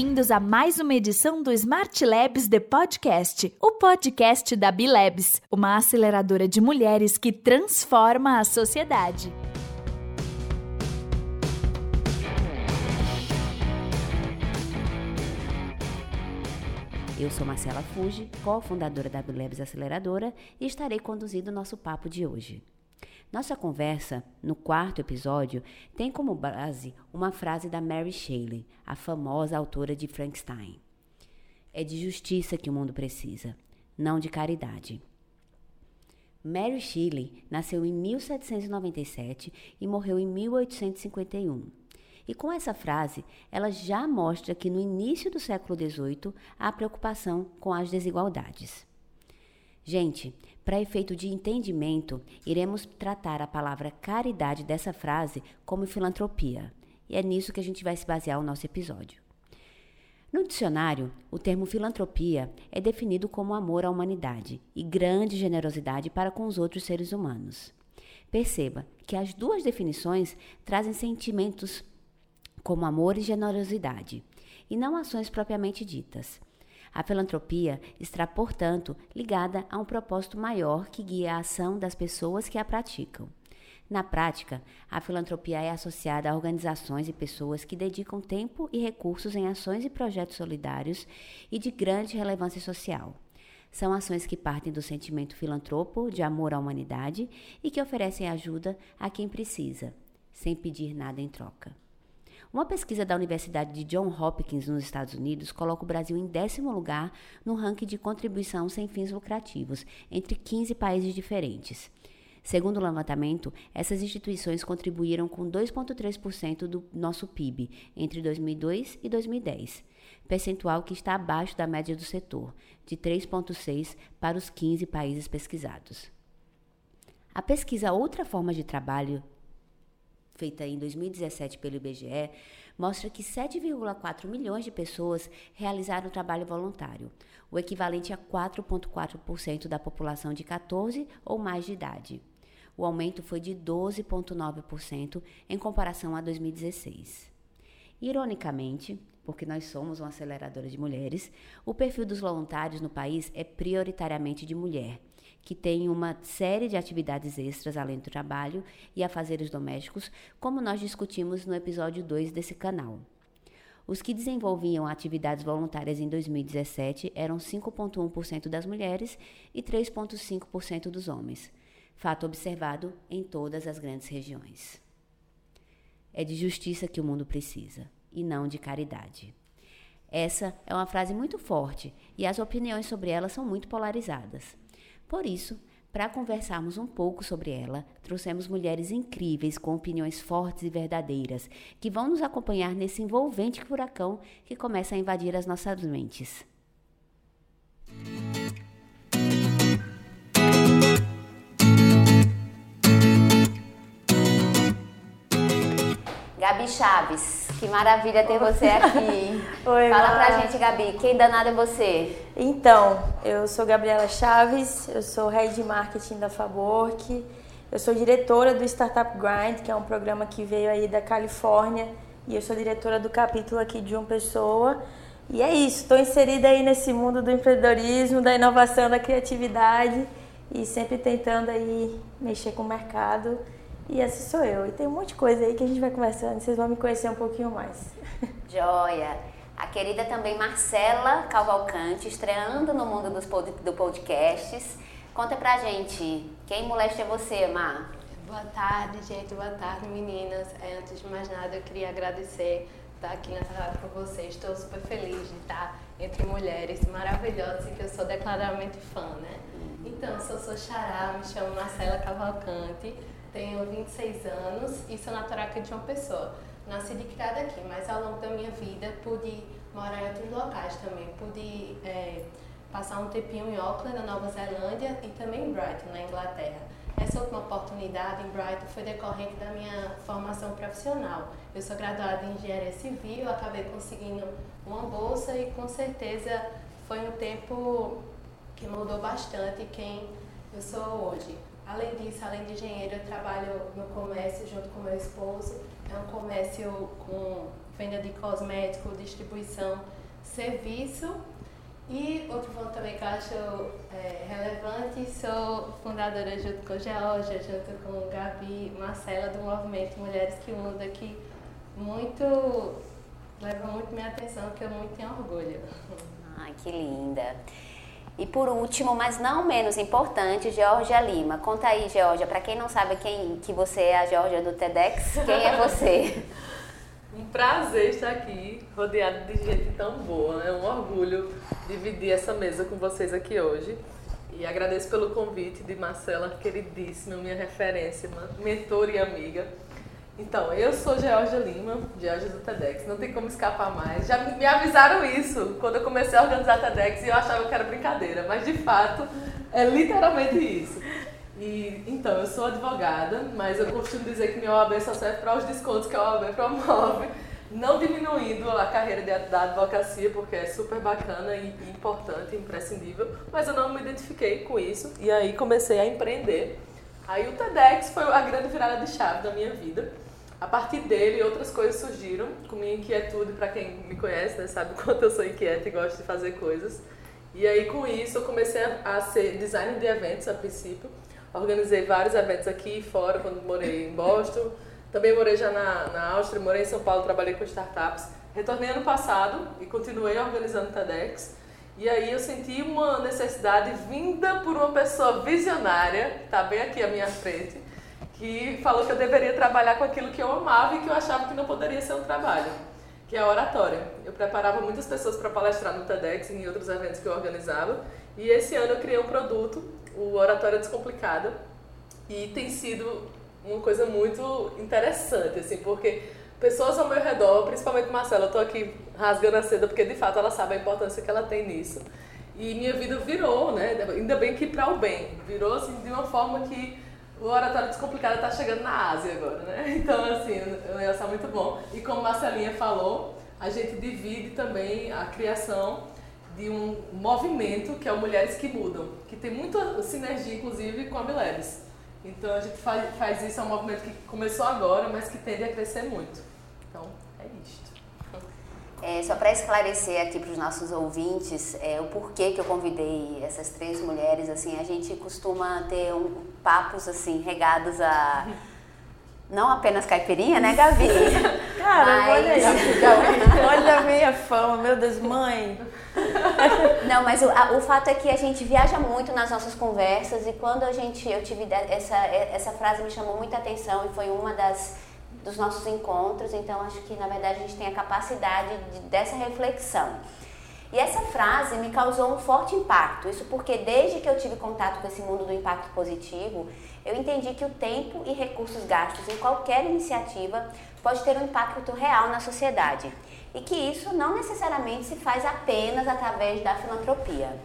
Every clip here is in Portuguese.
bem-vindos a mais uma edição do Smart Labs The Podcast, o podcast da Bilabs, uma aceleradora de mulheres que transforma a sociedade. Eu sou Marcela Fuji, cofundadora da Bilabs Aceleradora, e estarei conduzindo o nosso papo de hoje. Nossa conversa, no quarto episódio, tem como base uma frase da Mary Shelley, a famosa autora de Frankenstein. É de justiça que o mundo precisa, não de caridade. Mary Shelley nasceu em 1797 e morreu em 1851. E com essa frase, ela já mostra que no início do século XVIII há preocupação com as desigualdades. Gente, para efeito de entendimento, iremos tratar a palavra caridade dessa frase como filantropia. E é nisso que a gente vai se basear o nosso episódio. No dicionário, o termo filantropia é definido como amor à humanidade e grande generosidade para com os outros seres humanos. Perceba que as duas definições trazem sentimentos como amor e generosidade, e não ações propriamente ditas. A filantropia está, portanto, ligada a um propósito maior que guia a ação das pessoas que a praticam. Na prática, a filantropia é associada a organizações e pessoas que dedicam tempo e recursos em ações e projetos solidários e de grande relevância social. São ações que partem do sentimento filantropo de amor à humanidade e que oferecem ajuda a quem precisa, sem pedir nada em troca. Uma pesquisa da Universidade de John Hopkins nos Estados Unidos coloca o Brasil em décimo lugar no ranking de contribuição sem fins lucrativos, entre 15 países diferentes. Segundo o levantamento, essas instituições contribuíram com 2,3% do nosso PIB entre 2002 e 2010, percentual que está abaixo da média do setor, de 3,6% para os 15 países pesquisados. A pesquisa Outra Forma de Trabalho feita em 2017 pelo IBGE, mostra que 7,4 milhões de pessoas realizaram trabalho voluntário, o equivalente a 4,4% da população de 14 ou mais de idade. O aumento foi de 12,9% em comparação a 2016. Ironicamente, porque nós somos uma aceleradora de mulheres, o perfil dos voluntários no país é prioritariamente de mulher que tem uma série de atividades extras além do trabalho e afazeres domésticos, como nós discutimos no episódio 2 desse canal. Os que desenvolviam atividades voluntárias em 2017 eram 5,1% das mulheres e 3,5% dos homens, fato observado em todas as grandes regiões. É de justiça que o mundo precisa, e não de caridade. Essa é uma frase muito forte e as opiniões sobre ela são muito polarizadas. Por isso, para conversarmos um pouco sobre ela, trouxemos mulheres incríveis com opiniões fortes e verdadeiras, que vão nos acompanhar nesse envolvente furacão que começa a invadir as nossas mentes. Gabi Chaves, que maravilha ter você aqui. Oi, Fala Mar. pra gente, Gabi, quem danado é você? Então, eu sou Gabriela Chaves, eu sou Head de Marketing da Fabork, eu sou diretora do Startup Grind, que é um programa que veio aí da Califórnia, e eu sou diretora do capítulo aqui de uma pessoa. E é isso, estou inserida aí nesse mundo do empreendedorismo, da inovação, da criatividade e sempre tentando aí mexer com o mercado e essa sou eu. E tem um monte de coisa aí que a gente vai conversando, vocês vão me conhecer um pouquinho mais. Joia! A querida também Marcela Cavalcante, estreando no mundo dos pod do podcasts. Conta pra gente, quem molesta é você, Mar? Boa tarde, gente. Boa tarde, meninas. É, antes de mais nada, eu queria agradecer estar aqui nessa rádio com vocês. Estou super feliz de estar entre mulheres maravilhosas e que eu sou declaradamente fã, né? Uhum. Então, eu sou, sou Xará, me chamo Marcela Cavalcante tenho 26 anos e sou natural aqui de uma pessoa. Nasci de criada aqui, mas ao longo da minha vida pude morar em outros locais também. Pude é, passar um tempinho em Auckland, na Nova Zelândia, e também em Brighton, na Inglaterra. Essa última oportunidade em Brighton foi decorrente da minha formação profissional. Eu sou graduada em engenharia civil, acabei conseguindo uma bolsa e com certeza foi um tempo que mudou bastante quem eu sou hoje. Além disso, além de engenheiro, eu trabalho no comércio junto com meu esposo. É um comércio com venda de cosmético, distribuição, serviço. E outro ponto também que eu acho é, relevante, sou fundadora junto com Georgia, junto com Gabi, Marcela, do movimento Mulheres que Mudam, que muito leva muito minha atenção, que eu muito tenho orgulho. Ai, que linda. E por último, mas não menos importante, Georgia Lima. Conta aí, Georgia, para quem não sabe quem que você é a Georgia do TEDx, quem é você? um prazer estar aqui, rodeado de gente tão boa. É um orgulho dividir essa mesa com vocês aqui hoje. E agradeço pelo convite de Marcela, queridíssima, minha referência, mentora e amiga. Então, eu sou Georgia Lima, Georgia do TEDx, não tem como escapar mais. Já me avisaram isso quando eu comecei a organizar TEDx e eu achava que era brincadeira, mas de fato é literalmente isso. E, então, eu sou advogada, mas eu costumo dizer que minha OAB só serve para os descontos que a OAB promove, não diminuindo a carreira de, da advocacia, porque é super bacana e importante, imprescindível, mas eu não me identifiquei com isso e aí comecei a empreender. Aí o TEDx foi a grande virada de chave da minha vida. A partir dele, outras coisas surgiram, com minha inquietude, para quem me conhece, né, sabe o quanto eu sou inquieta e gosto de fazer coisas. E aí, com isso, eu comecei a ser designer de eventos a princípio. Organizei vários eventos aqui e fora, quando morei em Boston. Também morei já na, na Áustria, morei em São Paulo, trabalhei com startups. Retornei ano passado e continuei organizando TEDx. E aí eu senti uma necessidade vinda por uma pessoa visionária, que está bem aqui à minha frente, que falou que eu deveria trabalhar com aquilo que eu amava e que eu achava que não poderia ser um trabalho, que é a oratória. Eu preparava muitas pessoas para palestrar no TEDx e em outros eventos que eu organizava, e esse ano eu criei um produto, o Oratória Descomplicada, e tem sido uma coisa muito interessante, assim, porque pessoas ao meu redor, principalmente Marcela, eu tô aqui rasgando a seda porque de fato ela sabe a importância que ela tem nisso. E minha vida virou, né? Ainda bem que para o bem. Virou assim de uma forma que o oratório descomplicado está chegando na Ásia agora, né? Então, assim, o negócio é muito bom. E como Marcelinha falou, a gente divide também a criação de um movimento que é o Mulheres que Mudam, que tem muita sinergia, inclusive, com a Milebs. Então, a gente faz isso, é um movimento que começou agora, mas que tende a crescer muito. É isto. É, só para esclarecer aqui para os nossos ouvintes é, o porquê que eu convidei essas três mulheres, assim, a gente costuma ter um, papos assim regados a não apenas caipirinha, né, Gabi? Cara, mas... olha aí, olha a minha fama, meu Deus, mãe. Não, mas o, a, o fato é que a gente viaja muito nas nossas conversas e quando a gente, eu tive essa, essa frase me chamou muita atenção e foi uma das dos nossos encontros, então acho que na verdade a gente tem a capacidade de, dessa reflexão. E essa frase me causou um forte impacto, isso porque desde que eu tive contato com esse mundo do impacto positivo, eu entendi que o tempo e recursos gastos em qualquer iniciativa pode ter um impacto real na sociedade e que isso não necessariamente se faz apenas através da filantropia.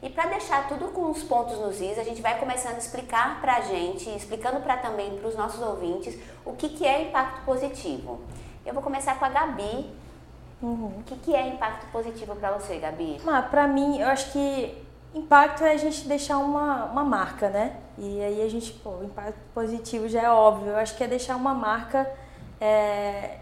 E para deixar tudo com os pontos nos is, a gente vai começando a explicar para a gente, explicando para também para os nossos ouvintes o que, que é impacto positivo. Eu vou começar com a Gabi. Uhum. O que, que é impacto positivo para você, Gabi? Ah, para mim, eu acho que impacto é a gente deixar uma, uma marca, né? E aí a gente, pô, impacto positivo já é óbvio. Eu acho que é deixar uma marca é,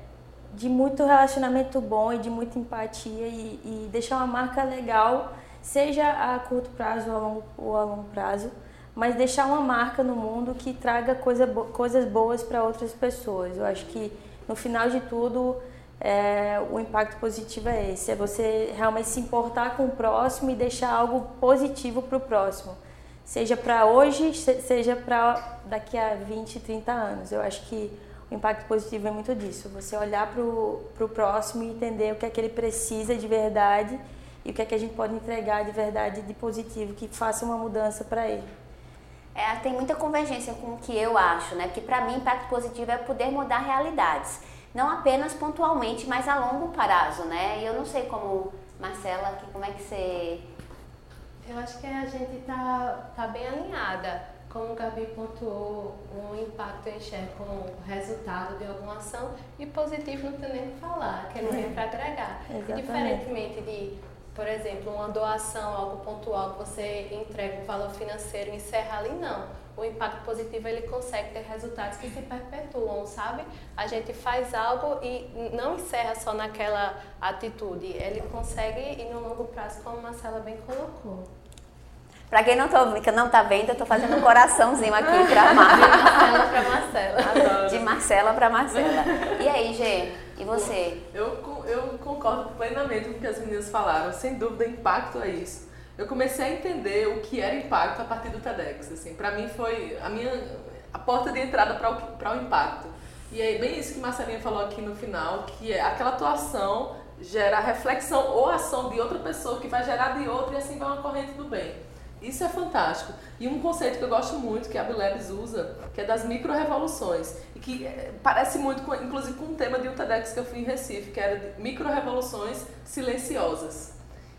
de muito relacionamento bom e de muita empatia e, e deixar uma marca legal seja a curto prazo ou a longo, ou a longo prazo, mas deixar uma marca no mundo que traga coisa, coisas boas para outras pessoas. Eu acho que no final de tudo é, o impacto positivo é esse, é você realmente se importar com o próximo e deixar algo positivo para o próximo, seja para hoje, seja para daqui a 20, 30 anos. Eu acho que o impacto positivo é muito disso, você olhar para o próximo e entender o que é que ele precisa de verdade e o que é que a gente pode entregar de verdade, de positivo, que faça uma mudança para ele. É, tem muita convergência com o que eu acho, né? Porque para mim impacto positivo é poder mudar realidades, não apenas pontualmente, mas a longo prazo, né? E eu não sei como Marcela, que como é que você Eu acho que a gente tá tá bem alinhada. Como o Gabi pontuou, o impacto eu enxergo como resultado de alguma ação e positivo não tem nem o que falar, que não é para agregar. Exatamente. Diferentemente de por exemplo, uma doação, algo pontual que você entrega um valor financeiro e encerra ali, não. O impacto positivo ele consegue ter resultados que se perpetuam, sabe? A gente faz algo e não encerra só naquela atitude, ele consegue ir no longo prazo, como a Marcela bem colocou. Para quem não, tô, que não tá vendo, eu tô fazendo um coraçãozinho aqui para Marcela para Marcela. De Marcela para Marcela. E aí, Gê? E você? Eu, eu concordo plenamente com o que as meninas falaram. Sem dúvida, impacto é isso. Eu comecei a entender o que era impacto a partir do TEDx. Assim, para mim foi a minha a porta de entrada para o, o impacto. E é bem isso que Marcelinha falou aqui no final, que é aquela atuação gera reflexão ou ação de outra pessoa que vai gerar de outra e assim vai uma corrente do bem. Isso é fantástico. E um conceito que eu gosto muito, que a Bilebs usa, que é das micro-revoluções. E que eh, parece muito, com, inclusive, com um tema de um TEDx que eu fui em Recife, que era micro-revoluções silenciosas.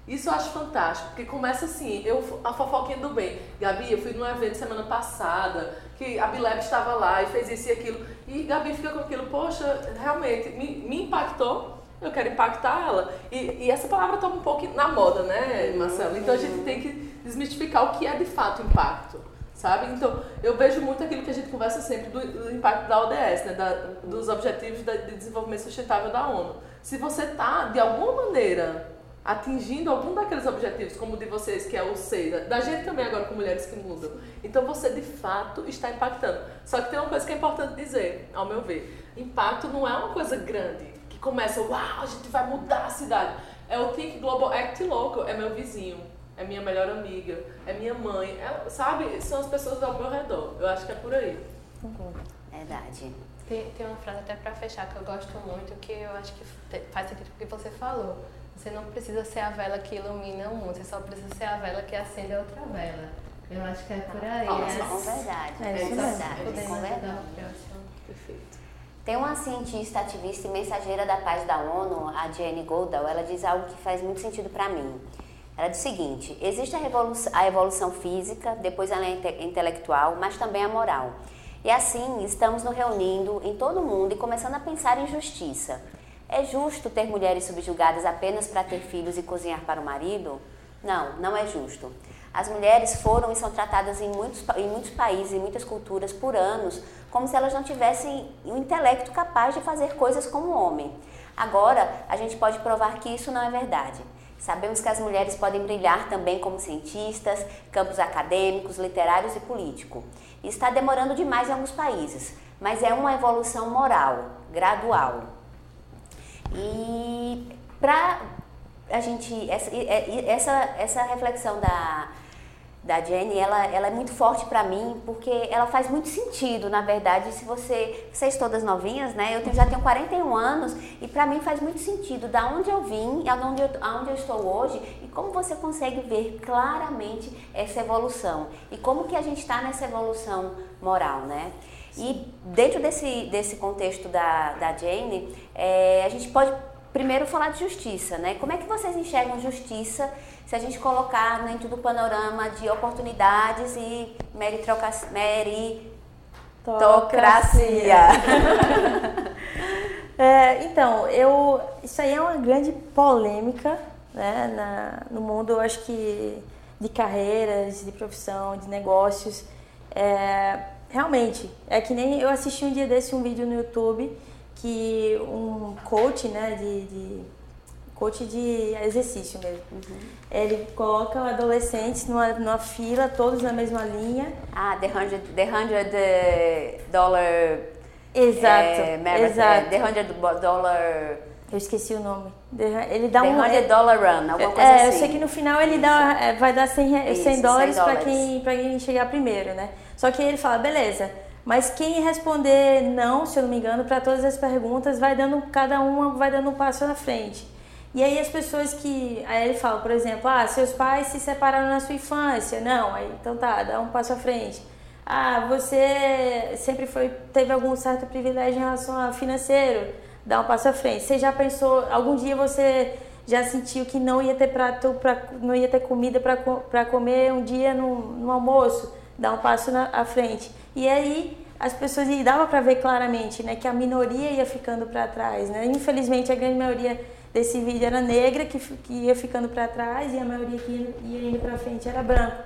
Isso eu acho fantástico, porque começa assim, eu, a fofoquinha do bem. Gabi, eu fui num evento semana passada, que a Bileb estava lá e fez isso e aquilo. E Gabi fica com aquilo, poxa, realmente, me, me impactou, eu quero impactar ela. E, e essa palavra está um pouco na moda, né, Marcelo? Então a gente tem que desmistificar o que é de fato impacto, sabe? Então, eu vejo muito aquilo que a gente conversa sempre do, do impacto da ODS, né? Da, dos Objetivos de Desenvolvimento Sustentável da ONU. Se você está, de alguma maneira, atingindo algum daqueles objetivos, como o de vocês, que é o SEIDA, da gente também agora com Mulheres que Mudam, então você de fato está impactando. Só que tem uma coisa que é importante dizer, ao meu ver: impacto não é uma coisa grande, começa, uau, a gente vai mudar a cidade. É o Think Global Act Local, é meu vizinho é minha melhor amiga, é minha mãe, é, sabe? São as pessoas ao meu redor. Eu acho que é por aí. Verdade. Tem, tem uma frase até para fechar que eu gosto muito, que eu acho que faz sentido com o que você falou. Você não precisa ser a vela que ilumina o mundo, você só precisa ser a vela que acende a outra vela. Eu acho que é por aí. Nossa, é, com verdade. É, é verdade. Com verdade. Perfeito. Tem uma cientista, ativista e mensageira da paz da ONU, a Jane Goodall, ela diz algo que faz muito sentido para mim. Ela diz o seguinte: existe a, evolução, a evolução física, depois ela é intelectual, mas também a moral. E assim, estamos nos reunindo em todo o mundo e começando a pensar em justiça. É justo ter mulheres subjugadas apenas para ter filhos e cozinhar para o marido? Não, não é justo. As mulheres foram e são tratadas em muitos, em muitos países, em muitas culturas, por anos, como se elas não tivessem o um intelecto capaz de fazer coisas como o homem. Agora, a gente pode provar que isso não é verdade. Sabemos que as mulheres podem brilhar também como cientistas, campos acadêmicos, literários e político. está demorando demais em alguns países, mas é uma evolução moral, gradual. E para a gente essa, essa, essa reflexão da da Jenny, ela, ela é muito forte para mim, porque ela faz muito sentido, na verdade, se você, vocês todas novinhas, né? Eu tenho, já tenho 41 anos e para mim faz muito sentido da onde eu vim aonde eu, aonde eu estou hoje e como você consegue ver claramente essa evolução e como que a gente está nessa evolução moral, né? E dentro desse, desse contexto da, da Jane, é, a gente pode primeiro falar de justiça, né? Como é que vocês enxergam justiça se a gente colocar dentro do panorama de oportunidades e meritocracia? é, então, eu, isso aí é uma grande polêmica né, na, no mundo, eu acho que de carreiras, de profissão, de negócios. É, realmente, é que nem eu assisti um dia desse um vídeo no YouTube que um coach, né, de, de coach de exercício mesmo. Uhum. Ele coloca adolescentes numa, numa fila, todos na mesma linha. Ah, the hundred, the hundred dollar. Exato. É, exato. The hundred dollar. Eu esqueci o nome. Ele dá the um. hundred dollar run, alguma coisa é, assim. Eu sei que no final ele dá, é, vai dar 100, 100 Isso, dólares, 100 dólares. para quem, quem chegar primeiro, né? Só que ele fala, beleza mas quem responder não, se eu não me engano, para todas as perguntas, vai dando cada uma vai dando um passo na frente. E aí as pessoas que aí ele fala, por exemplo, ah, seus pais se separaram na sua infância, não, aí então tá, dá um passo à frente. Ah, você sempre foi teve algum certo privilégio em relação ao financeiro, dá um passo à frente. Você já pensou algum dia você já sentiu que não ia ter prato para não ia ter comida para comer um dia no, no almoço, dá um passo na, à frente. E aí as pessoas e dava para ver claramente, né, que a minoria ia ficando para trás, né? Infelizmente a grande maioria desse vídeo era negra, que, que ia ficando para trás, e a maioria que ia, ia indo para frente era branco.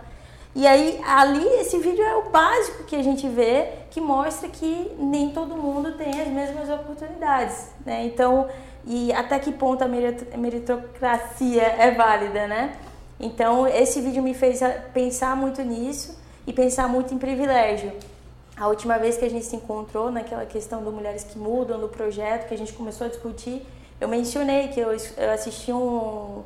E aí, ali, esse vídeo é o básico que a gente vê, que mostra que nem todo mundo tem as mesmas oportunidades, né? Então, e até que ponto a meritocracia é válida, né? Então, esse vídeo me fez pensar muito nisso e pensar muito em privilégio. A última vez que a gente se encontrou naquela questão do Mulheres que Mudam, do projeto que a gente começou a discutir, eu mencionei que eu, eu assisti um,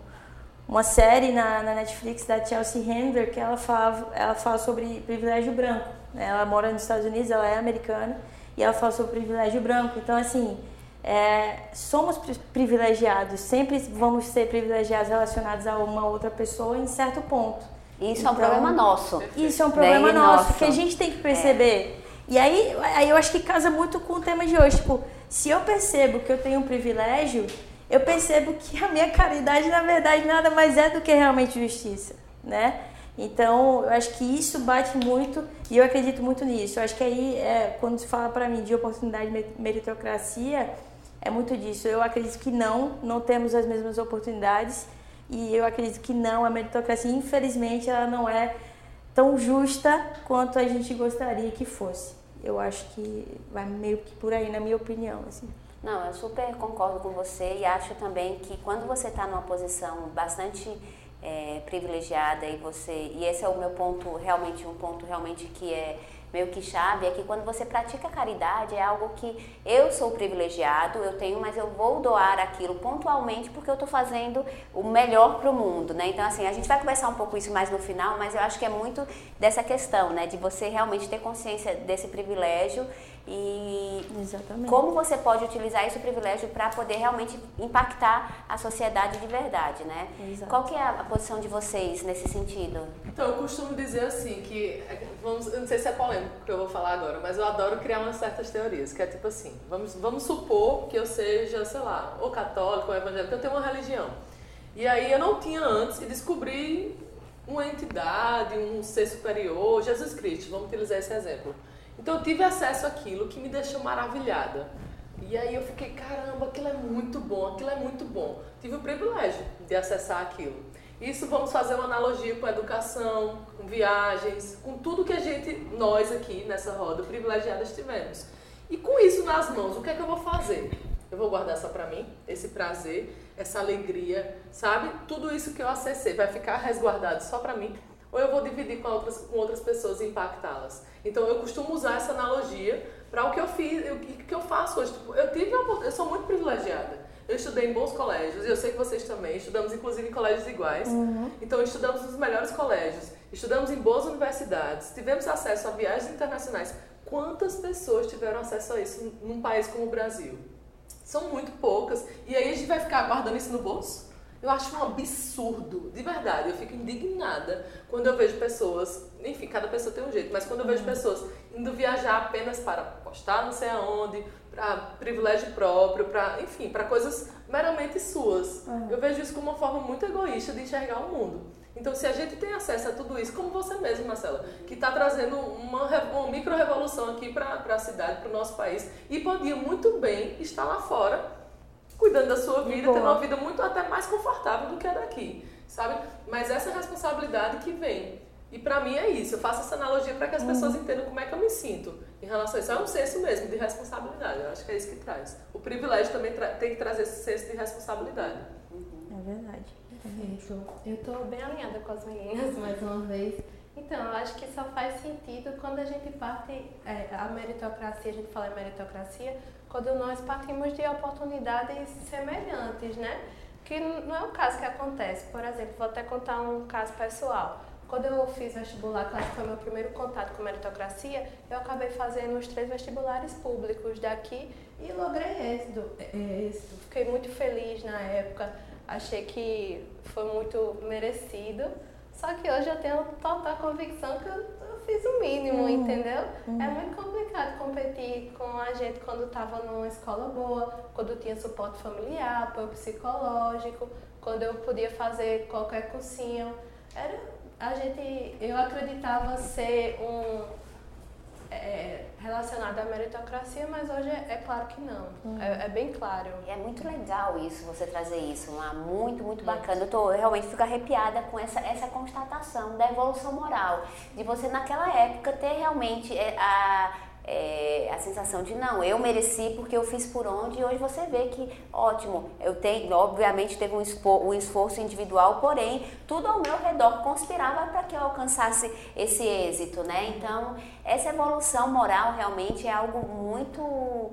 uma série na, na, Netflix da Chelsea Handler que ela fala, ela fala sobre privilégio branco. Né? Ela mora nos Estados Unidos, ela é americana, e ela fala sobre privilégio branco. Então, assim, é, somos privilegiados, sempre vamos ser privilegiados relacionados a uma outra pessoa em certo ponto. Isso então, é um então, problema nosso. Isso é um problema nosso, nosso, que a gente tem que perceber. É. E aí, aí eu acho que casa muito com o tema de hoje. Tipo, se eu percebo que eu tenho um privilégio, eu percebo que a minha caridade, na verdade, nada mais é do que realmente justiça, né? Então, eu acho que isso bate muito e eu acredito muito nisso. Eu acho que aí, é, quando se fala para mim de oportunidade de meritocracia, é muito disso. Eu acredito que não, não temos as mesmas oportunidades e eu acredito que não, a meritocracia, infelizmente, ela não é tão justa quanto a gente gostaria que fosse. Eu acho que vai meio que por aí, na minha opinião. Assim. Não, eu super concordo com você e acho também que quando você está numa posição bastante é, privilegiada e você e esse é o meu ponto realmente um ponto realmente que é meio que chave é que quando você pratica caridade é algo que eu sou privilegiado, eu tenho, mas eu vou doar aquilo pontualmente porque eu estou fazendo o melhor para o mundo, né? Então, assim, a gente vai conversar um pouco isso mais no final, mas eu acho que é muito dessa questão, né? De você realmente ter consciência desse privilégio e Exatamente. como você pode utilizar esse privilégio para poder realmente impactar a sociedade de verdade, né? Exato. Qual que é a posição de vocês nesse sentido? Então, eu costumo dizer assim que, vamos, eu não sei se é polêmico o que eu vou falar agora, mas eu adoro criar umas certas teorias, que é tipo assim, vamos, vamos supor que eu seja, sei lá, ou católico ou evangélico, eu tenho uma religião. E aí eu não tinha antes e descobri uma entidade, um ser superior, Jesus Cristo, vamos utilizar esse exemplo. Então eu tive acesso àquilo que me deixou maravilhada. E aí eu fiquei, caramba, aquilo é muito bom, aquilo é muito bom. Tive o privilégio de acessar aquilo. Isso vamos fazer uma analogia com a educação, com viagens, com tudo que a gente, nós aqui nessa roda privilegiadas tivemos. E com isso nas mãos, o que é que eu vou fazer? Eu vou guardar só para mim, esse prazer, essa alegria, sabe? Tudo isso que eu acessei vai ficar resguardado só para mim ou eu vou dividir com outras, com outras pessoas e impactá-las. Então eu costumo usar essa analogia para o que eu fiz, o que eu faço hoje. Tipo, eu tive uma, eu sou muito privilegiada. Eu estudei em bons colégios, e eu sei que vocês também, estudamos inclusive em colégios iguais. Uhum. Então estudamos nos melhores colégios, estudamos em boas universidades, tivemos acesso a viagens internacionais. Quantas pessoas tiveram acesso a isso num país como o Brasil? São muito poucas. E aí a gente vai ficar guardando isso no bolso? Eu acho um absurdo, de verdade. Eu fico indignada quando eu vejo pessoas, enfim, cada pessoa tem um jeito, mas quando eu vejo uhum. pessoas indo viajar apenas para postar não sei aonde, para privilégio próprio, para, enfim, para coisas meramente suas. Uhum. Eu vejo isso como uma forma muito egoísta de enxergar o mundo. Então, se a gente tem acesso a tudo isso, como você mesmo, Marcela, que está trazendo uma, uma micro-revolução aqui para a cidade, para o nosso país, e podia muito bem estar lá fora cuidando da sua vida, tendo uma vida muito até mais confortável do que a daqui, sabe? Mas essa responsabilidade que vem. E para mim é isso, eu faço essa analogia para que as pessoas uhum. entendam como é que eu me sinto em relação a isso. É um senso mesmo de responsabilidade, eu acho que é isso que traz. O privilégio também tem que trazer esse senso de responsabilidade. Uhum. É verdade. Perfeito. Eu estou bem alinhada com as meninas, mais uma vez. Então, eu acho que só faz sentido quando a gente parte, é, a meritocracia, a gente fala em meritocracia, quando nós partimos de oportunidades semelhantes, né? Que não é o caso que acontece. Por exemplo, vou até contar um caso pessoal. Quando eu fiz vestibular, que foi meu primeiro contato com meritocracia, eu acabei fazendo os três vestibulares públicos daqui e logrei êxito. êxito. Fiquei muito feliz na época, achei que foi muito merecido. Só que hoje eu tenho total convicção que eu fiz o mínimo, uhum. entendeu? Uhum. É muito complicado competir com a gente quando estava numa escola boa, quando tinha suporte familiar, apoio psicológico, quando eu podia fazer qualquer cursinho. Era, a gente, eu acreditava ser um é, relacionado à meritocracia, mas hoje é, é claro que não. Uhum. É, é, bem claro. É muito legal isso, você trazer isso, uma, muito, muito bacana. Eu, tô, eu realmente fico arrepiada com essa, essa constatação da evolução moral, de você naquela época ter realmente é, a é, a sensação de não, eu mereci porque eu fiz por onde e hoje você vê que, ótimo, eu tenho, obviamente teve um, um esforço individual, porém, tudo ao meu redor conspirava para que eu alcançasse esse êxito, né? Então, essa evolução moral realmente é algo muito.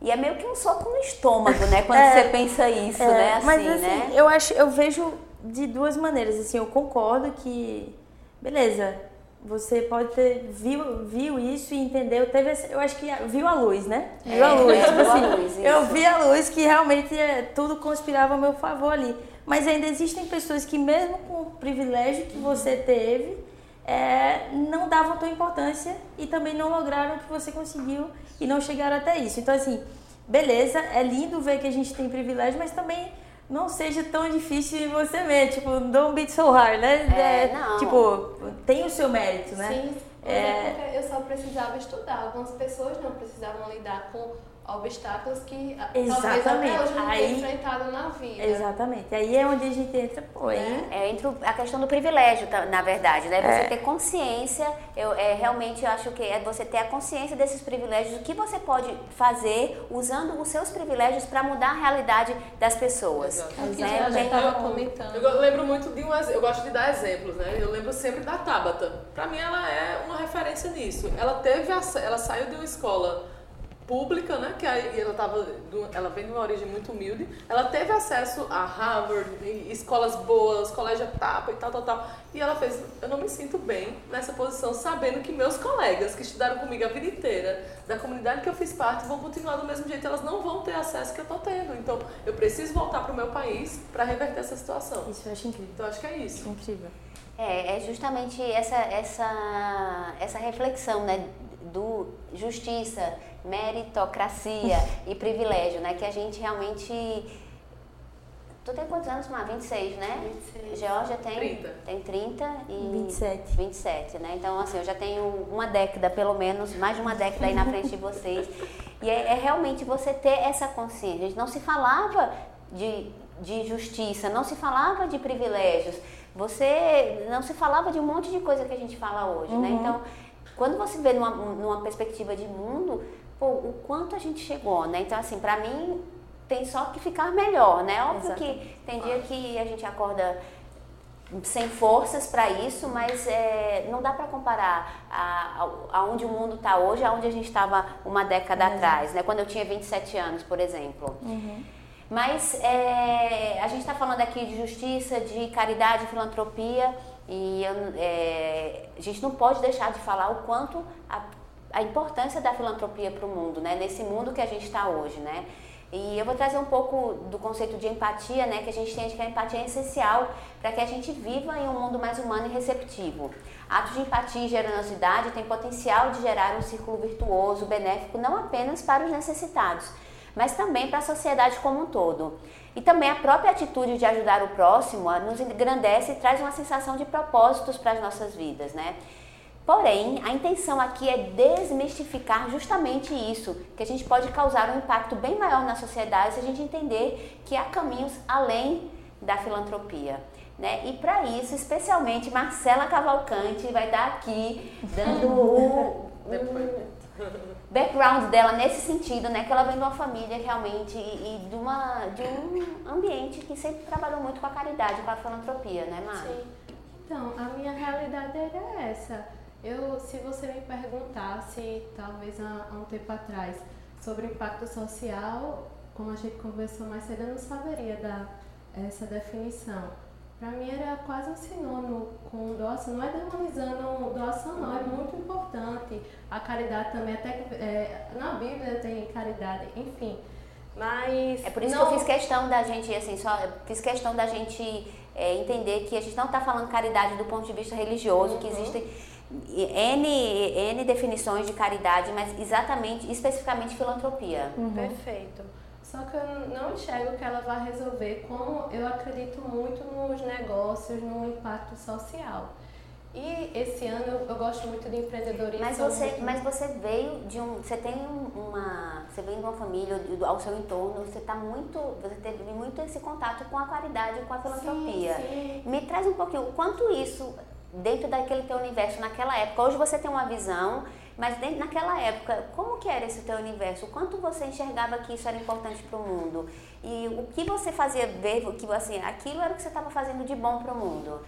E é meio que um soco no estômago, né? Quando é, você pensa isso, é, né? Assim, mas assim, né? eu acho, eu vejo de duas maneiras, assim, eu concordo que, beleza, você pode ter viu, viu isso e entendeu, teve eu acho que viu a luz, né? É, viu a luz, é, tipo assim, luz, eu vi a luz que realmente é, tudo conspirava a meu favor ali. Mas ainda existem pessoas que mesmo com o privilégio que você teve, é, não davam tua importância e também não lograram o que você conseguiu e não chegaram até isso. Então assim, beleza, é lindo ver que a gente tem privilégio, mas também não seja tão difícil você ver, tipo, don't beat so hard, né? É, é, não. Tipo, tem o seu mérito, né? Sim, é, é eu só precisava estudar. Algumas pessoas não precisavam lidar com obstáculos que Exatamente. talvez até hoje não aí, enfrentado na vida. Exatamente. Aí é onde a gente entra, pô, aí... É, é entra a questão do privilégio, na verdade, né? Você é. ter consciência, eu é, realmente eu acho que é você ter a consciência desses privilégios, o que você pode fazer usando os seus privilégios para mudar a realidade das pessoas. Exatamente. Né? Eu, estava comentando. Eu lembro muito de um eu gosto de dar exemplos, né? Eu lembro sempre da Tabata. Para mim ela é uma referência nisso. Ela teve a, ela saiu de uma escola pública, né? Que aí ela tava, ela vem de uma origem muito humilde. Ela teve acesso a Harvard, escolas boas, colégio tapa e tal, tal, tal. E ela fez, eu não me sinto bem nessa posição, sabendo que meus colegas que estudaram comigo a vida inteira, da comunidade que eu fiz parte, vão continuar do mesmo jeito. Elas não vão ter acesso que eu tô tendo. Então, eu preciso voltar para o meu país para reverter essa situação. Isso eu acho incrível. Então, acho que é isso. Incrível. É, é justamente essa, essa, essa reflexão, né? Do justiça, meritocracia e privilégio, né? Que a gente realmente. Tu tem quantos anos, Mar? 26, né? 26. Georgia tem 30. Tem 30 e 27. 27, né? Então, assim, eu já tenho uma década, pelo menos, mais de uma década aí na frente de vocês. E é, é realmente você ter essa consciência. A gente não se falava de, de justiça, não se falava de privilégios. Você não se falava de um monte de coisa que a gente fala hoje, né? uhum. né? Então, quando você vê numa, numa perspectiva de mundo, pô, o quanto a gente chegou, né? Então, assim, para mim tem só que ficar melhor, né? Óbvio que tem dia que a gente acorda sem forças para isso, mas é, não dá para comparar a, a, aonde o mundo está hoje, aonde a gente estava uma década atrás, né? Quando eu tinha 27 anos, por exemplo. Uhum. Mas é, a gente está falando aqui de justiça, de caridade, filantropia, e é, a gente não pode deixar de falar o quanto a a importância da filantropia para o mundo, né? Nesse mundo que a gente está hoje, né? E eu vou trazer um pouco do conceito de empatia, né? Que a gente entende que a empatia é essencial para que a gente viva em um mundo mais humano e receptivo. Atos de empatia e generosidade têm potencial de gerar um círculo virtuoso, benéfico, não apenas para os necessitados, mas também para a sociedade como um todo. E também a própria atitude de ajudar o próximo nos engrandece e traz uma sensação de propósitos para as nossas vidas, né? Porém, a intenção aqui é desmistificar justamente isso, que a gente pode causar um impacto bem maior na sociedade se a gente entender que há caminhos além da filantropia. Né? E para isso, especialmente Marcela Cavalcante vai estar aqui dando o, background dela nesse sentido, né? Que ela vem de uma família realmente e, e de, uma, de um ambiente que sempre trabalhou muito com a caridade, com a filantropia, né, Mari? Sim. Então, a minha realidade era essa eu, se você me perguntasse, talvez há, há um tempo atrás, sobre o impacto social, como a gente conversou mais cedo, eu não saberia dar essa definição. Para mim era quase um sinônimo com doação, não é demonizando doação não, é muito importante. A caridade também, até que é, na Bíblia tem caridade, enfim. Mas. É por isso não... que eu fiz questão da gente, assim, só fiz questão da gente é, entender que a gente não está falando caridade do ponto de vista religioso, uhum. que existem N, N definições de caridade, mas exatamente, especificamente filantropia. Uhum. Perfeito. Só que eu não enxergo que ela vai resolver como eu acredito muito nos negócios, no impacto social. E esse ano eu, eu gosto muito de empreendedorismo. Mas você, muito... mas você veio de um, você tem uma, você vem de uma família ao seu entorno, você está muito, você teve muito esse contato com a caridade, com a filantropia. Sim, sim. Me traz um pouquinho, quanto isso dentro daquele teu universo naquela época. Hoje você tem uma visão, mas naquela época, como que era esse teu universo? O quanto você enxergava que isso era importante para o mundo? E o que você fazia ver que assim, aquilo era o que você estava fazendo de bom para o mundo?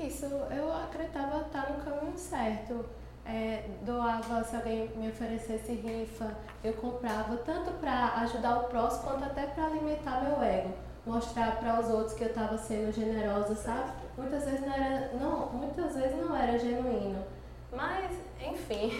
Isso, eu acreditava estar no caminho certo. É, doava, se alguém me oferecesse rifa, eu comprava, tanto para ajudar o próximo quanto até para alimentar meu ego. Mostrar para os outros que eu estava sendo generosa, sabe? Muitas vezes não era, não, muitas vezes não era genuíno. Mas, enfim.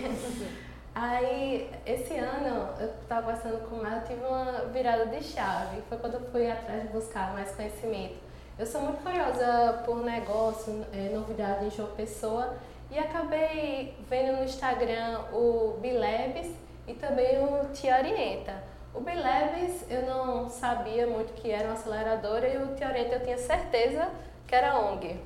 Aí, esse ano, eu estava conversando com eu tive uma virada de chave. Foi quando eu fui atrás de buscar mais conhecimento. Eu sou muito curiosa por negócio, é, novidade em João Pessoa e acabei vendo no Instagram o Bilebs e também o Te Orienta. O Bilebs eu não sabia muito que era uma aceleradora e o Te Orienta eu tinha certeza que era ONG.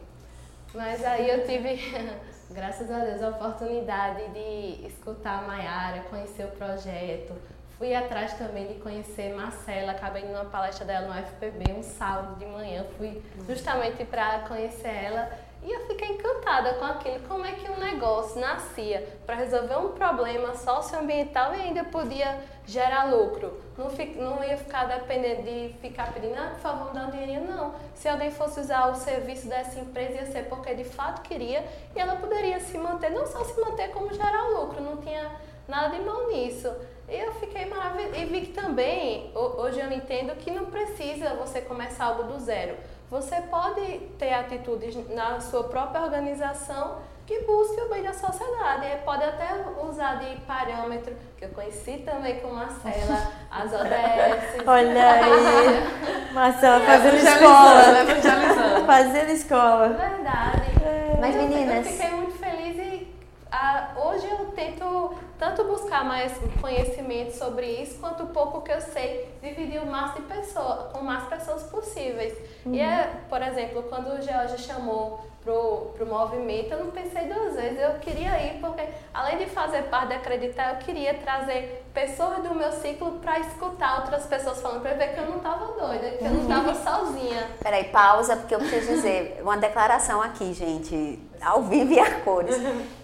Mas aí eu tive, graças a Deus, a oportunidade de escutar a Mayara, conhecer o projeto, Fui atrás também de conhecer Marcela, acabei numa palestra dela no FPB, um sábado de manhã, fui justamente para conhecer ela e eu fiquei encantada com aquilo, como é que um negócio nascia para resolver um problema socioambiental e ainda podia gerar lucro. Não, não ia ficar dependendo de ficar pedindo, ah, por favor, me dá um dinheirinho, não. Se alguém fosse usar o serviço dessa empresa, ia ser porque de fato queria e ela poderia se manter, não só se manter, como gerar lucro, não tinha nada de mal nisso. E eu fiquei maravilhada. E vi que também, hoje eu entendo que não precisa você começar algo do zero. Você pode ter atitudes na sua própria organização que busque o bem da sociedade. E pode até usar de parâmetro, que eu conheci também com Marcela, as ODS. Olha aí, Marcela fazendo escola. Fazendo escola. Verdade. Mas meninas... Eu fiquei muito feliz e a, hoje eu tento tanto buscar mais conhecimento sobre isso, quanto o pouco que eu sei, dividir o máximo de pessoas, com mais pessoas possíveis. Uhum. E é, por exemplo, quando o George chamou pro, pro movimento, eu não pensei duas vezes, eu queria ir, porque além de fazer parte de acreditar, eu queria trazer pessoas do meu ciclo para escutar outras pessoas falando, para ver que eu não estava doida, que eu não estava uhum. sozinha. Peraí, pausa, porque eu preciso dizer uma declaração aqui, gente, ao vivo e a cores.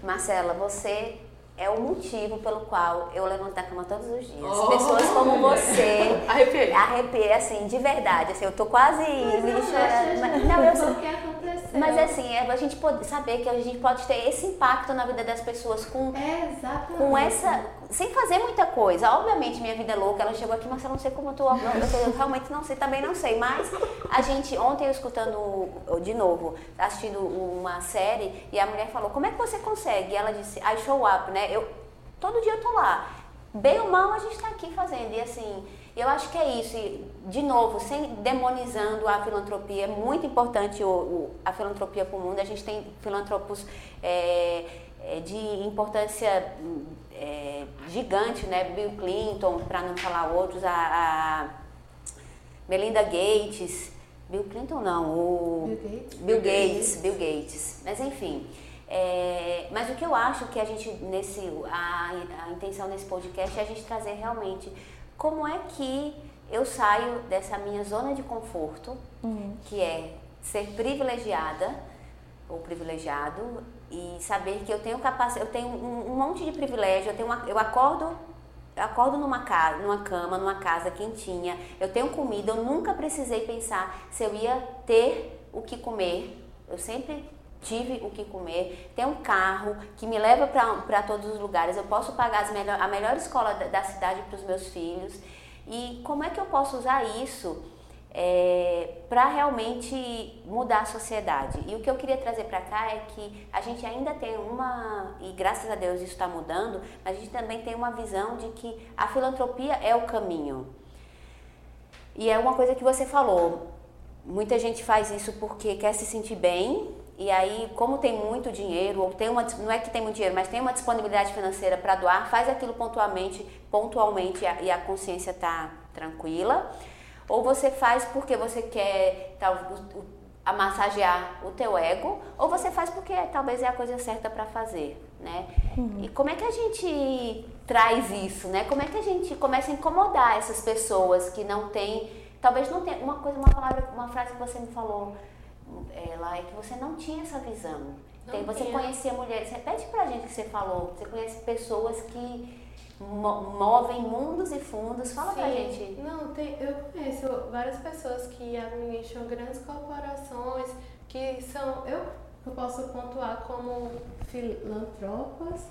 Marcela, você é o motivo pelo qual eu levanto da cama todos os dias. Oh, Pessoas como você. Arrepiei. Arrepiei, assim, de verdade. Assim, eu tô quase mas me chorando. Mas, não, eu sei. Mas assim, é a gente pode saber que a gente pode ter esse impacto na vida das pessoas com, é, com essa. Sem fazer muita coisa. Obviamente, minha vida é louca, ela chegou aqui, mas eu não sei como eu tô. Eu, eu realmente não sei, também não sei. Mas a gente, ontem eu escutando de novo, assistindo uma série, e a mulher falou, como é que você consegue? E ela disse, I show up, né? Eu, todo dia eu tô lá. Bem ou mal, a gente tá aqui fazendo. E assim eu acho que é isso, e, de novo, sem demonizando a filantropia, é muito importante o, o, a filantropia para o mundo. A gente tem filantropos é, de importância é, gigante, né? Bill Clinton, para não falar outros, a, a, Melinda Gates, Bill Clinton não, o Bill Gates, Bill Gates, Bill Gates. Mas enfim. É, mas o que eu acho que a gente, nesse, a, a intenção desse podcast é a gente trazer realmente como é que eu saio dessa minha zona de conforto, uhum. que é ser privilegiada ou privilegiado e saber que eu tenho capacidade, eu tenho um, um, monte de privilégio, eu tenho uma, eu acordo eu acordo numa casa, numa cama, numa casa quentinha, eu tenho comida, eu nunca precisei pensar se eu ia ter o que comer. Eu sempre tive o que comer, tenho um carro que me leva para todos os lugares, eu posso pagar melhor, a melhor escola da, da cidade para os meus filhos. E como é que eu posso usar isso é, para realmente mudar a sociedade? E o que eu queria trazer para cá é que a gente ainda tem uma, e graças a Deus isso está mudando, mas a gente também tem uma visão de que a filantropia é o caminho. E é uma coisa que você falou, muita gente faz isso porque quer se sentir bem, e aí, como tem muito dinheiro, ou tem uma, não é que tem muito dinheiro, mas tem uma disponibilidade financeira para doar, faz aquilo pontualmente, pontualmente e a consciência está tranquila. Ou você faz porque você quer, tá, a massagear o teu ego, ou você faz porque talvez é a coisa certa para fazer, né? Uhum. E como é que a gente traz isso, né? Como é que a gente começa a incomodar essas pessoas que não têm, talvez não tenha uma coisa, uma palavra, uma frase que você me falou é, lá é que você não tinha essa visão. Tem, você conhecia mulheres, repete pra gente o que você falou. Você conhece pessoas que movem mundos e fundos. Fala Sim. pra gente. Não, tem, eu conheço várias pessoas que administram grandes corporações, que são, eu, eu posso pontuar como filantropas,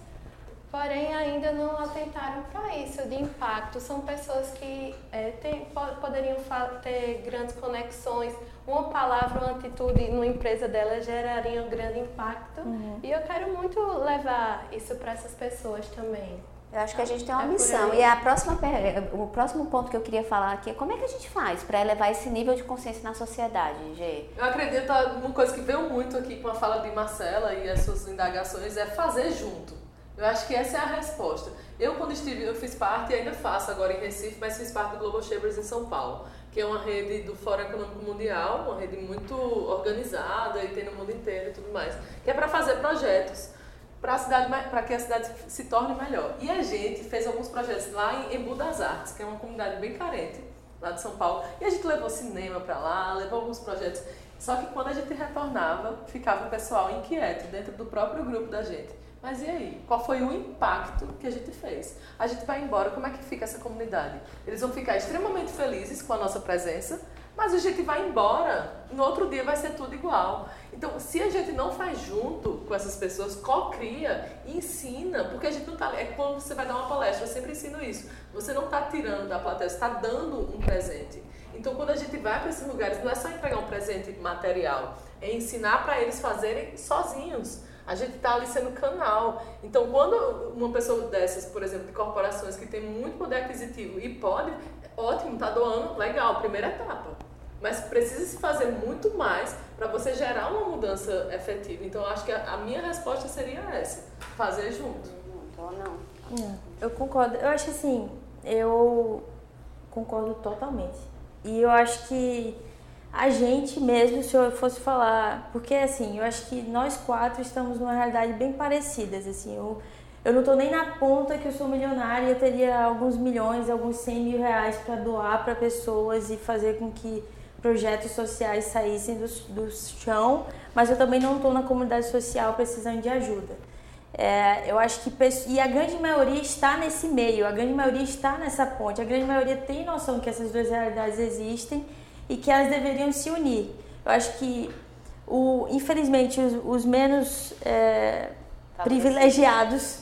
porém ainda não atentaram para isso de impacto. São pessoas que é, tem, poderiam ter grandes conexões, uma palavra, uma atitude numa empresa dela geraria um grande impacto. Uhum. E eu quero muito levar isso para essas pessoas também. Eu acho que a gente tem uma é missão. E a próxima, o próximo ponto que eu queria falar aqui é como é que a gente faz para elevar esse nível de consciência na sociedade, Gê? Eu acredito, uma coisa que veio muito aqui com a fala de Marcela e as suas indagações é fazer junto. Eu acho que essa é a resposta. Eu, quando estive, eu fiz parte, e ainda faço agora em Recife, mas fiz parte do Global Shapers em São Paulo, que é uma rede do Fórum Econômico Mundial, uma rede muito organizada e tem no mundo inteiro e tudo mais, que é para fazer projetos para que a cidade se torne melhor. E a gente fez alguns projetos lá em Embu das Artes, que é uma comunidade bem carente, lá de São Paulo, e a gente levou cinema para lá, levou alguns projetos. Só que quando a gente retornava, ficava o pessoal inquieto dentro do próprio grupo da gente. Mas e aí? Qual foi o impacto que a gente fez? A gente vai embora, como é que fica essa comunidade? Eles vão ficar extremamente felizes com a nossa presença, mas a gente vai embora, no outro dia vai ser tudo igual. Então, se a gente não faz junto com essas pessoas, co-cria, ensina, porque a gente não está. É quando você vai dar uma palestra, eu sempre ensino isso. Você não está tirando da plateia, você está dando um presente. Então, quando a gente vai para esses lugares, não é só entregar um presente material, é ensinar para eles fazerem sozinhos. A gente está ali sendo canal. Então, quando uma pessoa dessas, por exemplo, de corporações que tem muito poder aquisitivo e pode, ótimo, está doando, legal, primeira etapa. Mas precisa se fazer muito mais para você gerar uma mudança efetiva. Então, eu acho que a, a minha resposta seria essa: fazer junto. Ou não. É, eu concordo. Eu acho assim, eu concordo totalmente. E eu acho que a gente mesmo, se eu fosse falar, porque assim, eu acho que nós quatro estamos numa realidade bem parecidas, assim, eu, eu não estou nem na ponta que eu sou milionária, eu teria alguns milhões, alguns 100 mil reais para doar para pessoas e fazer com que projetos sociais saíssem do, do chão, mas eu também não estou na comunidade social precisando de ajuda. É, eu acho que e a grande maioria está nesse meio, a grande maioria está nessa ponte, a grande maioria tem noção que essas duas realidades existem e que elas deveriam se unir. Eu acho que, o, infelizmente, os, os menos é, privilegiados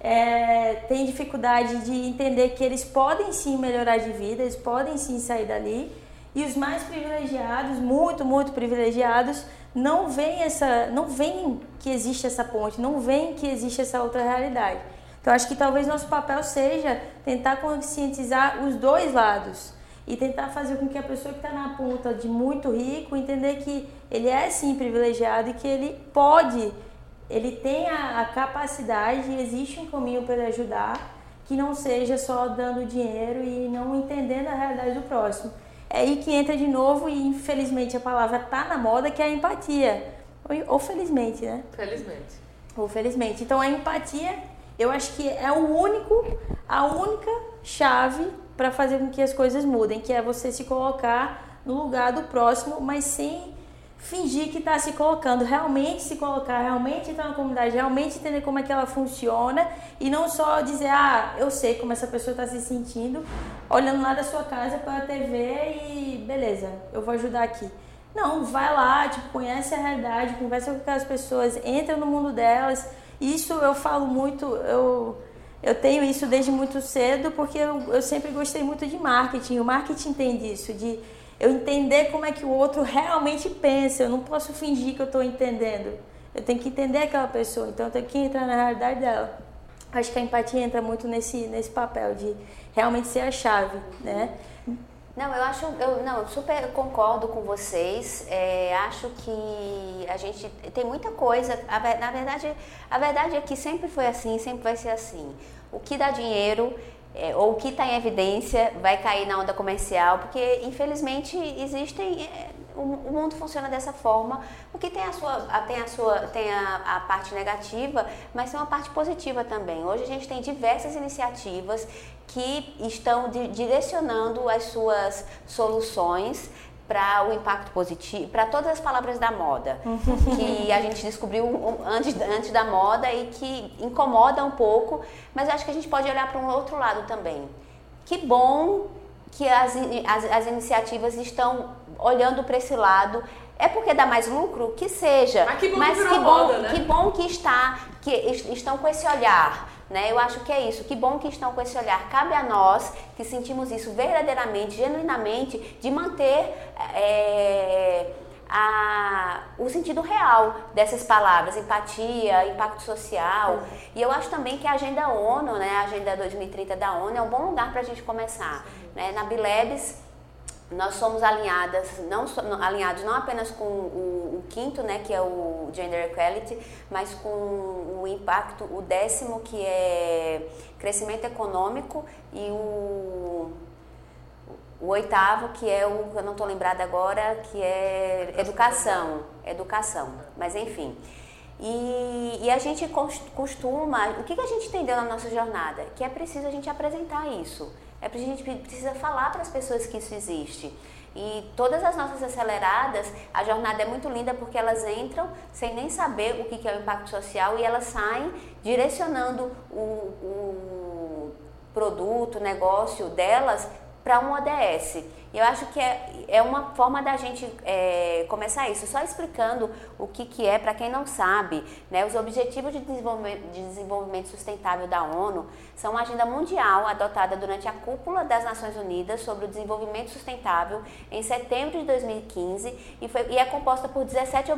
é, têm dificuldade de entender que eles podem sim melhorar de vida, eles podem sim sair dali e os mais privilegiados, muito, muito privilegiados, não veem essa, não veem que existe essa ponte, não veem que existe essa outra realidade. Então acho que talvez nosso papel seja tentar conscientizar os dois lados e tentar fazer com que a pessoa que está na ponta de muito rico entender que ele é sim privilegiado e que ele pode, ele tem a, a capacidade, existe um caminho para ele ajudar, que não seja só dando dinheiro e não entendendo a realidade do próximo. É aí que entra de novo e infelizmente a palavra tá na moda que é a empatia. Ou, ou felizmente, né? Felizmente. Ou felizmente. Então a empatia, eu acho que é o único, a única chave para fazer com que as coisas mudem, que é você se colocar no lugar do próximo, mas sem fingir que está se colocando, realmente se colocar, realmente estar na comunidade, realmente entender como é que ela funciona e não só dizer, ah, eu sei como essa pessoa está se sentindo, olhando lá da sua casa para a TV e beleza, eu vou ajudar aqui. Não, vai lá, tipo, conhece a realidade, conversa com aquelas pessoas, entra no mundo delas. Isso eu falo muito, eu, eu tenho isso desde muito cedo porque eu, eu sempre gostei muito de marketing. O marketing tem disso, de eu entender como é que o outro realmente pensa. Eu não posso fingir que eu estou entendendo. Eu tenho que entender aquela pessoa, então eu tenho que entrar na realidade dela. Acho que a empatia entra muito nesse, nesse papel de realmente ser a chave, né? Não, eu acho, eu não, super concordo com vocês. É, acho que a gente tem muita coisa. A, na verdade, a verdade é que sempre foi assim, sempre vai ser assim. O que dá dinheiro é, ou o que está em evidência vai cair na onda comercial, porque infelizmente existem. É, o, mundo funciona dessa forma, o que tem a sua, tem a sua, tem a, a parte negativa, mas tem uma parte positiva também. Hoje a gente tem diversas iniciativas que estão direcionando as suas soluções para o impacto positivo, para todas as palavras da moda, que a gente descobriu antes, antes da moda e que incomoda um pouco, mas acho que a gente pode olhar para um outro lado também. Que bom que as, as, as iniciativas estão olhando para esse lado. É porque dá mais lucro? Que seja. Mas que bom mas que, que bom, moda, né? que bom que está, que estão com esse olhar. Né? Eu acho que é isso. Que bom que estão com esse olhar. Cabe a nós que sentimos isso verdadeiramente, genuinamente, de manter é, a, o sentido real dessas palavras, empatia, impacto social. Uhum. E eu acho também que a agenda ONU, né, a agenda 2030 da ONU, é um bom lugar para a gente começar. Né? Na Bilebs nós somos alinhadas, não alinhados não apenas com o, o, quinto, né, que é o Gender Equality, mas com o impacto, o décimo, que é crescimento econômico, e o, o oitavo, que é o, eu não estou lembrada agora, que é educação, educação, mas enfim. E, e, a gente costuma, o que, que a gente entendeu na nossa jornada? Que é preciso a gente apresentar isso. É a gente precisa falar para as pessoas que isso existe. E todas as nossas aceleradas, a jornada é muito linda porque elas entram sem nem saber o que é o impacto social e elas saem direcionando o, o produto, o negócio delas para um ODS. E eu acho que é, é uma forma da gente é, começar isso, só explicando o que, que é, para quem não sabe, né, os Objetivos de desenvolvimento, de desenvolvimento Sustentável da ONU são uma agenda mundial adotada durante a Cúpula das Nações Unidas sobre o Desenvolvimento Sustentável em setembro de 2015 e, foi, e é composta por 17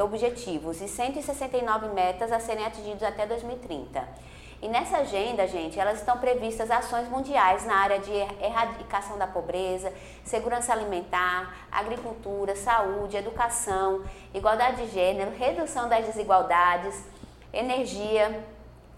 objetivos e 169 metas a serem atingidos até 2030. E nessa agenda, gente, elas estão previstas ações mundiais na área de erradicação da pobreza, segurança alimentar, agricultura, saúde, educação, igualdade de gênero, redução das desigualdades, energia,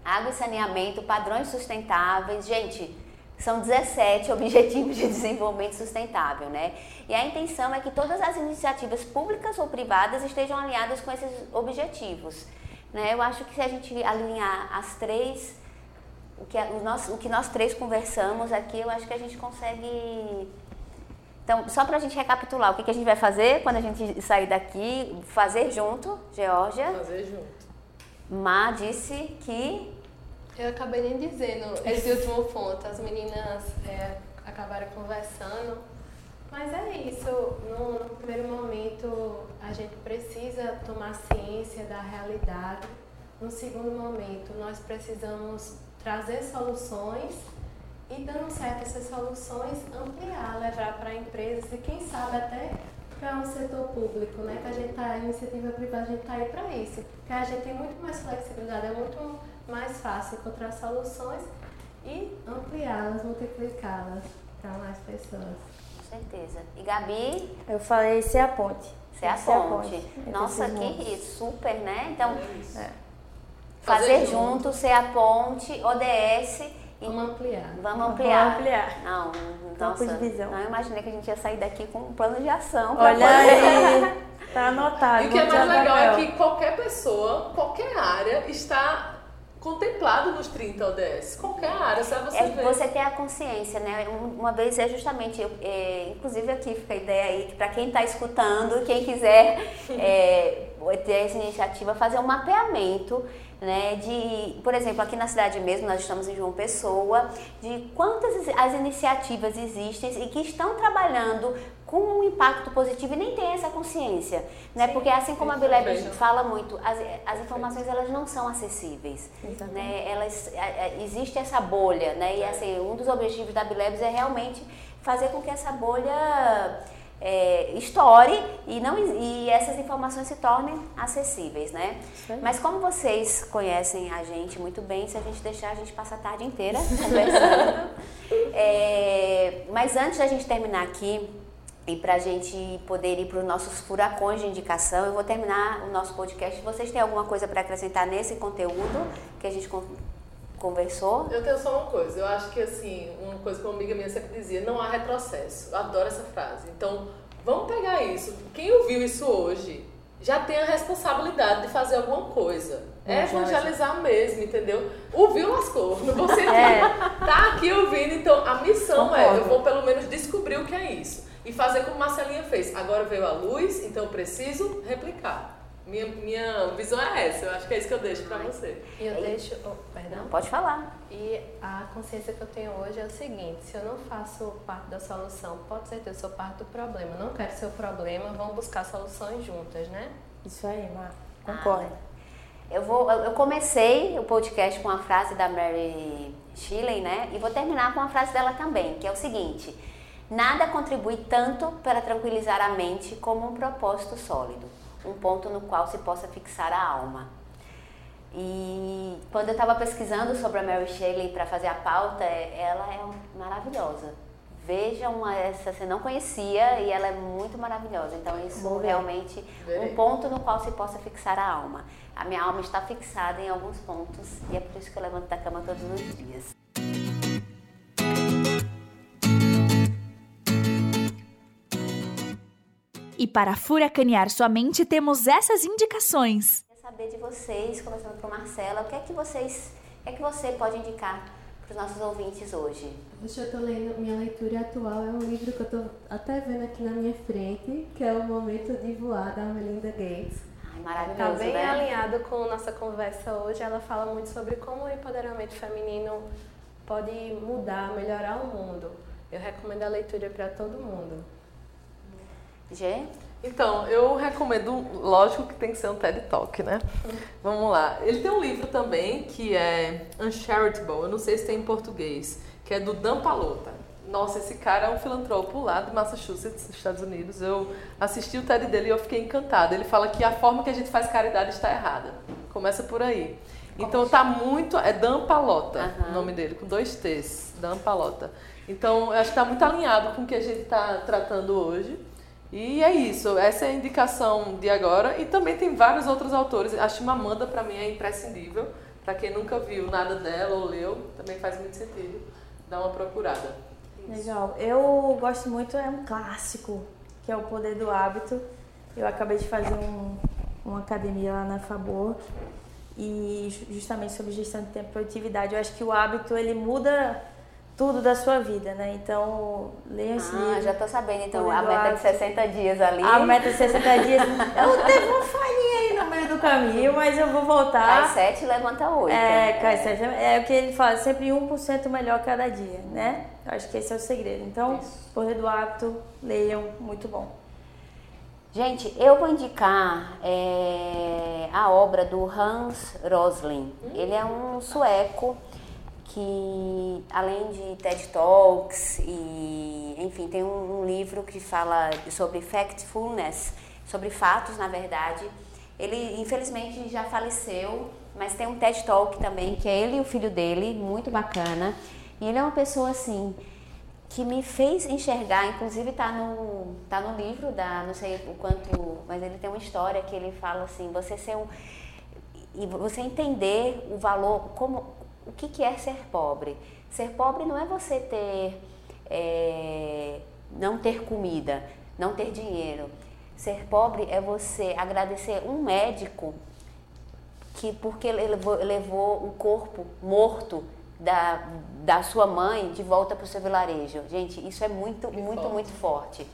água e saneamento, padrões sustentáveis. Gente, são 17 objetivos de desenvolvimento sustentável, né? E a intenção é que todas as iniciativas públicas ou privadas estejam alinhadas com esses objetivos. Né? Eu acho que se a gente alinhar as três, o que, o, nosso, o que nós três conversamos aqui, eu acho que a gente consegue. Então, só para a gente recapitular, o que, que a gente vai fazer quando a gente sair daqui? Fazer junto, Georgia. Fazer junto. Má disse que. Eu acabei nem dizendo esse último ponto. As meninas é, acabaram conversando mas é isso, no, no, primeiro momento a gente precisa tomar ciência da realidade. No segundo momento, nós precisamos trazer soluções e, dando certo essas soluções, ampliar, levar para empresas e, quem sabe, até para um setor público, né? Que a gente está, a iniciativa privada, a gente está aí para isso. Porque a gente tem muito mais flexibilidade, é muito mais fácil encontrar soluções e ampliá-las, multiplicá-las para mais pessoas certeza. E Gabi? Eu falei ser a ponte. Ser a, ponte. a ponte. Nossa, que super, né? Então, é. fazer, fazer junto, ser a ponte, ODS. E vamos ampliar. Vamos ampliar. Vamos ampliar. Não, nossa, de visão. não imaginei que a gente ia sair daqui com um plano de ação. Olha aí, tá anotado. E o que é mais legal é que qualquer pessoa, qualquer área está contemplado nos 30 ODS. Qualquer área, só você é. Você ter a consciência, né? Uma vez é justamente, é, inclusive aqui fica a ideia aí, que para quem está escutando, quem quiser é, ter essa iniciativa, fazer um mapeamento né, de, por exemplo, aqui na cidade mesmo, nós estamos em João Pessoa, de quantas as iniciativas existem e que estão trabalhando com um impacto positivo e nem tem essa consciência, né? Sim, Porque assim como a Bileb fala muito, as, as informações elas não são acessíveis, né? Elas existe essa bolha, né? E assim, um dos objetivos da Bilebs é realmente fazer com que essa bolha é, estoure e, não, e essas informações se tornem acessíveis, né? Mas como vocês conhecem a gente muito bem, se a gente deixar, a gente passa a tarde inteira conversando. é, mas antes da gente terminar aqui, e para a gente poder ir para os nossos furacões de indicação, eu vou terminar o nosso podcast. Vocês têm alguma coisa para acrescentar nesse conteúdo que a gente conversou? Eu tenho só uma coisa. Eu acho que, assim, uma coisa que uma amiga minha sempre dizia: não há retrocesso. Eu adoro essa frase. Então, Vamos pegar isso. Quem ouviu isso hoje já tem a responsabilidade de fazer alguma coisa. É evangelizar mesmo, entendeu? Ouviu, lascou. Bom sentido. É. Tá aqui ouvindo, então a missão Concordo. é: eu vou pelo menos descobrir o que é isso. E fazer como Marcelinha fez. Agora veio a luz, então eu preciso replicar. Minha, minha visão é essa, eu acho que é isso que eu deixo para você. E eu deixo. Oh, perdão? Pode falar. E a consciência que eu tenho hoje é o seguinte: se eu não faço parte da solução, pode ser que eu sou parte do problema. Não quero ser o problema, vamos buscar soluções juntas, né? Isso aí, Mar. Concordo. Ah, eu, vou, eu comecei o podcast com a frase da Mary Shelley, né? E vou terminar com a frase dela também, que é o seguinte: Nada contribui tanto para tranquilizar a mente como um propósito sólido um ponto no qual se possa fixar a alma. E quando eu estava pesquisando sobre a Mary Shelley para fazer a pauta, ela é maravilhosa. Vejam essa, você não conhecia e ela é muito maravilhosa. Então isso realmente um ponto no qual se possa fixar a alma. A minha alma está fixada em alguns pontos e é por isso que eu levanto da cama todos os dias. E para furacanear sua mente, temos essas indicações. Quer saber de vocês, começando com Marcela, o que é que vocês, o que é que você pode indicar para os nossos ouvintes hoje? Hoje eu estou lendo, minha leitura atual é um livro que eu estou até vendo aqui na minha frente, que é O Momento de Voar, da Melinda Gates. Ai, maravilhoso, Está bem né? alinhado com nossa conversa hoje. Ela fala muito sobre como o empoderamento feminino pode mudar, melhorar o mundo. Eu recomendo a leitura para todo mundo. Gê? Então, eu recomendo, lógico que tem que ser um TED Talk, né? Vamos lá. Ele tem um livro também que é Uncharitable, eu não sei se tem em português, que é do Dan Palota. Nossa, esse cara é um filantropo lá de Massachusetts, Estados Unidos. Eu assisti o TED dele e eu fiquei encantada. Ele fala que a forma que a gente faz caridade está errada. Começa por aí. Então tá muito. É Dan Palota uhum. o nome dele, com dois T's. Dan Palota. Então, eu acho que está muito alinhado com o que a gente está tratando hoje. E é isso, essa é a indicação de agora. E também tem vários outros autores. A Chimamanda, para mim, é imprescindível. Para quem nunca viu nada dela ou leu, também faz muito sentido dar uma procurada. Legal. Eu gosto muito, é um clássico, que é O Poder do Hábito. Eu acabei de fazer um, uma academia lá na Fabor e justamente sobre gestão de tempo e produtividade. Eu acho que o hábito ele muda tudo da sua vida, né? Então, leia esse ah, livro. já tô sabendo, então, a meta de 60 dias ali. A meta de 60 dias. eu teve uma falhinha aí no meio do caminho, mas eu vou voltar. Cai 7 levanta 8. É, cai 7. É o que ele fala, sempre 1% melhor cada dia, né? Eu acho que esse é o segredo. Então, Isso. Poder do Hábito, leiam, muito bom. Gente, eu vou indicar é, a obra do Hans Rosling. Hum? Ele é um sueco que além de TED Talks e enfim tem um, um, livro que fala sobre factfulness, sobre fatos na verdade. Ele infelizmente já faleceu, mas tem um TED Talk também que é ele e o filho dele, muito bacana. E ele é uma pessoa assim que me fez enxergar, inclusive está no tá no livro da não sei o quanto, mas ele tem uma história que ele fala assim, você ser um e você entender o valor como o que, que é ser pobre? Ser pobre não é você ter, é, não ter comida, não ter dinheiro. Ser pobre é você agradecer um médico que porque levou, levou o corpo morto da, da sua mãe de volta para o seu vilarejo. Gente, isso é muito, muito, muito, muito forte.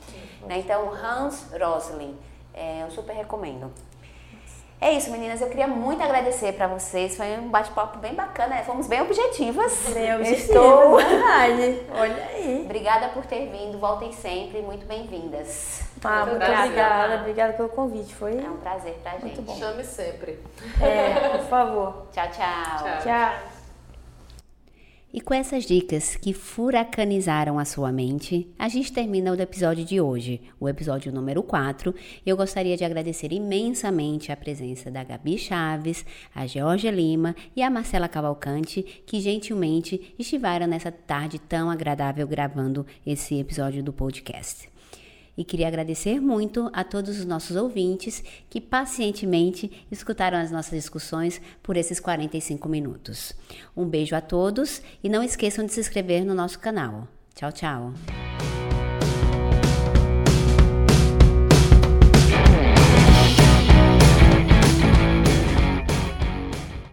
Né? Então, Hans Rosling, é, eu super recomendo. É isso, meninas. Eu queria muito agradecer para vocês. Foi um bate-papo bem bacana. Né? Fomos bem objetivas. Bem objetivas, Estou... verdade. Olha aí. Obrigada por ter vindo. Voltem sempre. Muito bem-vindas. Ah, muito obrigada. Obrigada pelo convite. Foi é um prazer pra gente. Muito bom. Chame sempre. É, por favor. tchau, tchau. Tchau. tchau. E com essas dicas que furacanizaram a sua mente, a gente termina o episódio de hoje, o episódio número 4. Eu gostaria de agradecer imensamente a presença da Gabi Chaves, a Georgia Lima e a Marcela Cavalcante, que gentilmente estiveram nessa tarde tão agradável gravando esse episódio do podcast e queria agradecer muito a todos os nossos ouvintes que pacientemente escutaram as nossas discussões por esses 45 minutos. Um beijo a todos e não esqueçam de se inscrever no nosso canal. Tchau, tchau!